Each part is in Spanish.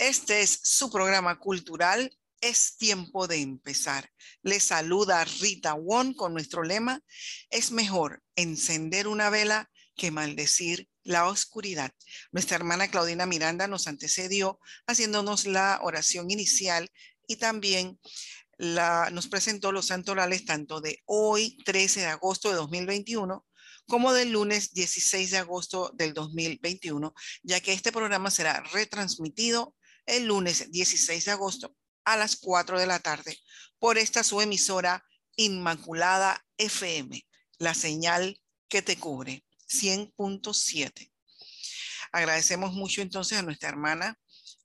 Este es su programa cultural. Es tiempo de empezar. Le saluda Rita Won con nuestro lema. Es mejor encender una vela que maldecir la oscuridad. Nuestra hermana Claudina Miranda nos antecedió haciéndonos la oración inicial y también la, nos presentó los santorales tanto de hoy, 13 de agosto de 2021, como del lunes 16 de agosto del 2021, ya que este programa será retransmitido el lunes 16 de agosto a las 4 de la tarde por esta su emisora Inmaculada FM, la señal que te cubre, 100.7. Agradecemos mucho entonces a nuestra hermana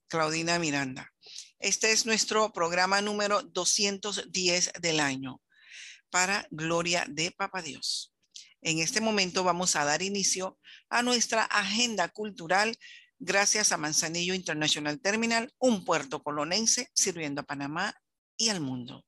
Claudina Miranda. Este es nuestro programa número 210 del año para Gloria de Papa Dios. En este momento vamos a dar inicio a nuestra agenda cultural gracias a Manzanillo International Terminal, un puerto colonense sirviendo a Panamá y al mundo.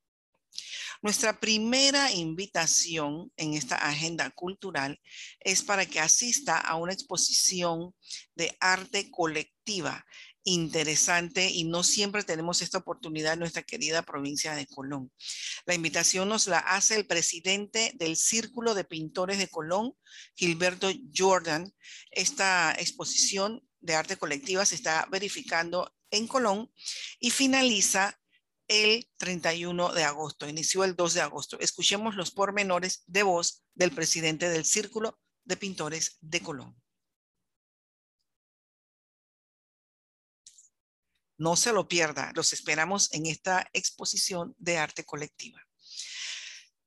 Nuestra primera invitación en esta agenda cultural es para que asista a una exposición de arte colectiva interesante y no siempre tenemos esta oportunidad en nuestra querida provincia de Colón. La invitación nos la hace el presidente del Círculo de Pintores de Colón, Gilberto Jordan. Esta exposición de arte colectiva se está verificando en Colón y finaliza el 31 de agosto, inició el 2 de agosto. Escuchemos los pormenores de voz del presidente del Círculo de Pintores de Colón. No se lo pierda, los esperamos en esta exposición de arte colectiva.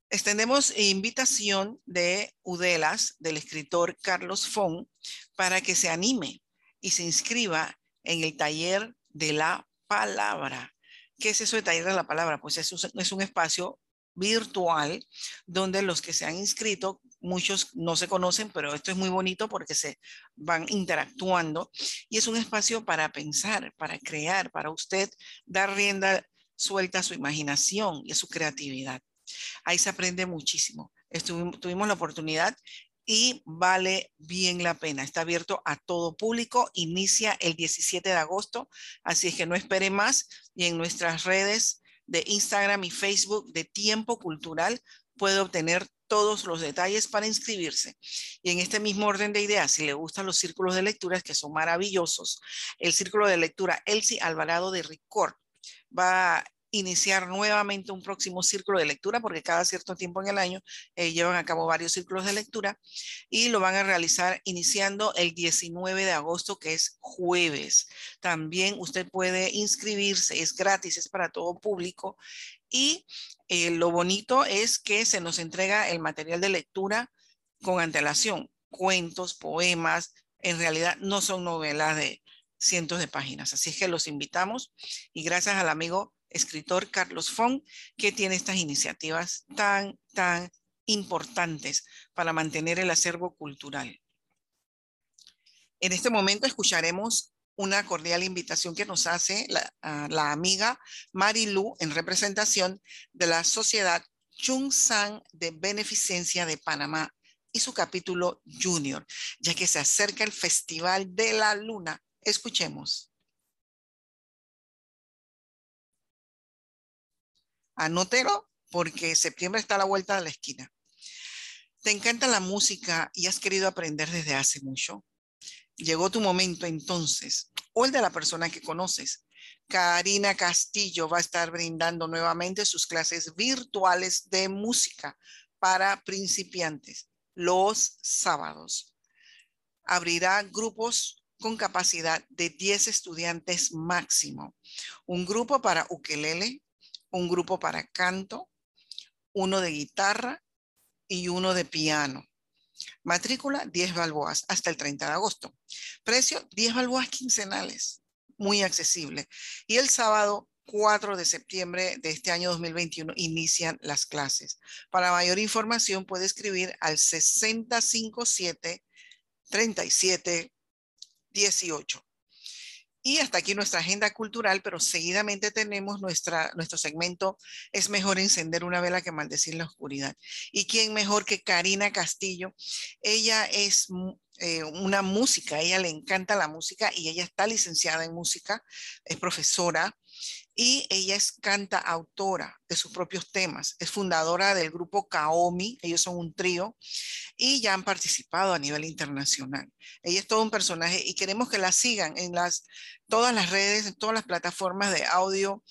Extendemos invitación de Udelas, del escritor Carlos Fon, para que se anime y se inscriba en el taller de la palabra. ¿Qué es eso de taller de la palabra? Pues es un, es un espacio virtual donde los que se han inscrito, muchos no se conocen, pero esto es muy bonito porque se van interactuando y es un espacio para pensar, para crear, para usted dar rienda suelta a su imaginación y a su creatividad. Ahí se aprende muchísimo. tuvimos la oportunidad y vale bien la pena. Está abierto a todo público, inicia el 17 de agosto, así es que no espere más y en nuestras redes de Instagram y Facebook de Tiempo Cultural puede obtener todos los detalles para inscribirse. Y en este mismo orden de ideas, si le gustan los círculos de lecturas, que son maravillosos, el círculo de lectura Elsie Alvarado de Ricord va iniciar nuevamente un próximo círculo de lectura, porque cada cierto tiempo en el año eh, llevan a cabo varios círculos de lectura y lo van a realizar iniciando el 19 de agosto, que es jueves. También usted puede inscribirse, es gratis, es para todo público y eh, lo bonito es que se nos entrega el material de lectura con antelación, cuentos, poemas, en realidad no son novelas de cientos de páginas, así es que los invitamos y gracias al amigo escritor Carlos Fong, que tiene estas iniciativas tan, tan importantes para mantener el acervo cultural. En este momento escucharemos una cordial invitación que nos hace la, uh, la amiga Marilu en representación de la Sociedad Chung Sang de Beneficencia de Panamá y su capítulo Junior, ya que se acerca el Festival de la Luna. Escuchemos. Anótelo porque septiembre está a la vuelta de la esquina. ¿Te encanta la música y has querido aprender desde hace mucho? Llegó tu momento entonces, o el de la persona que conoces. Karina Castillo va a estar brindando nuevamente sus clases virtuales de música para principiantes los sábados. Abrirá grupos con capacidad de 10 estudiantes máximo. Un grupo para ukelele, un grupo para canto, uno de guitarra y uno de piano. Matrícula 10 balboas hasta el 30 de agosto. Precio 10 balboas quincenales, muy accesible. Y el sábado 4 de septiembre de este año 2021 inician las clases. Para mayor información puede escribir al 6057 37 18. Y hasta aquí nuestra agenda cultural, pero seguidamente tenemos nuestra, nuestro segmento Es mejor encender una vela que maldecir la oscuridad. ¿Y quién mejor que Karina Castillo? Ella es eh, una música, a ella le encanta la música y ella está licenciada en música, es profesora y ella es canta autora de sus propios temas. Es fundadora del grupo Kaomi, ellos son un trío y ya han participado a nivel internacional. Ella es todo un personaje y queremos que la sigan en las, todas las redes, en todas las plataformas de audio,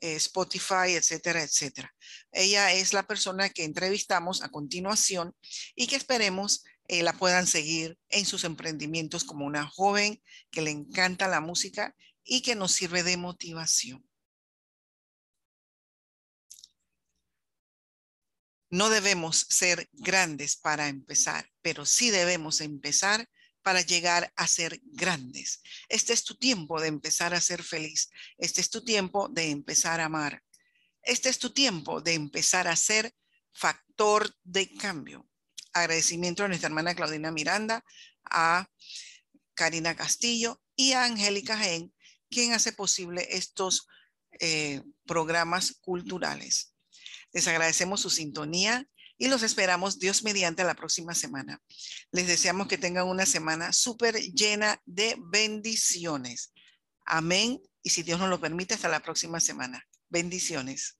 eh, Spotify, etcétera, etcétera. Ella es la persona que entrevistamos a continuación y que esperemos eh, la puedan seguir en sus emprendimientos como una joven que le encanta la música y que nos sirve de motivación. No debemos ser grandes para empezar, pero sí debemos empezar para llegar a ser grandes. Este es tu tiempo de empezar a ser feliz. Este es tu tiempo de empezar a amar. Este es tu tiempo de empezar a ser factor de cambio. Agradecimiento a nuestra hermana Claudina Miranda, a Karina Castillo y a Angélica Jaén, quien hace posible estos eh, programas culturales. Les agradecemos su sintonía y los esperamos Dios mediante la próxima semana. Les deseamos que tengan una semana súper llena de bendiciones. Amén. Y si Dios nos lo permite, hasta la próxima semana. Bendiciones.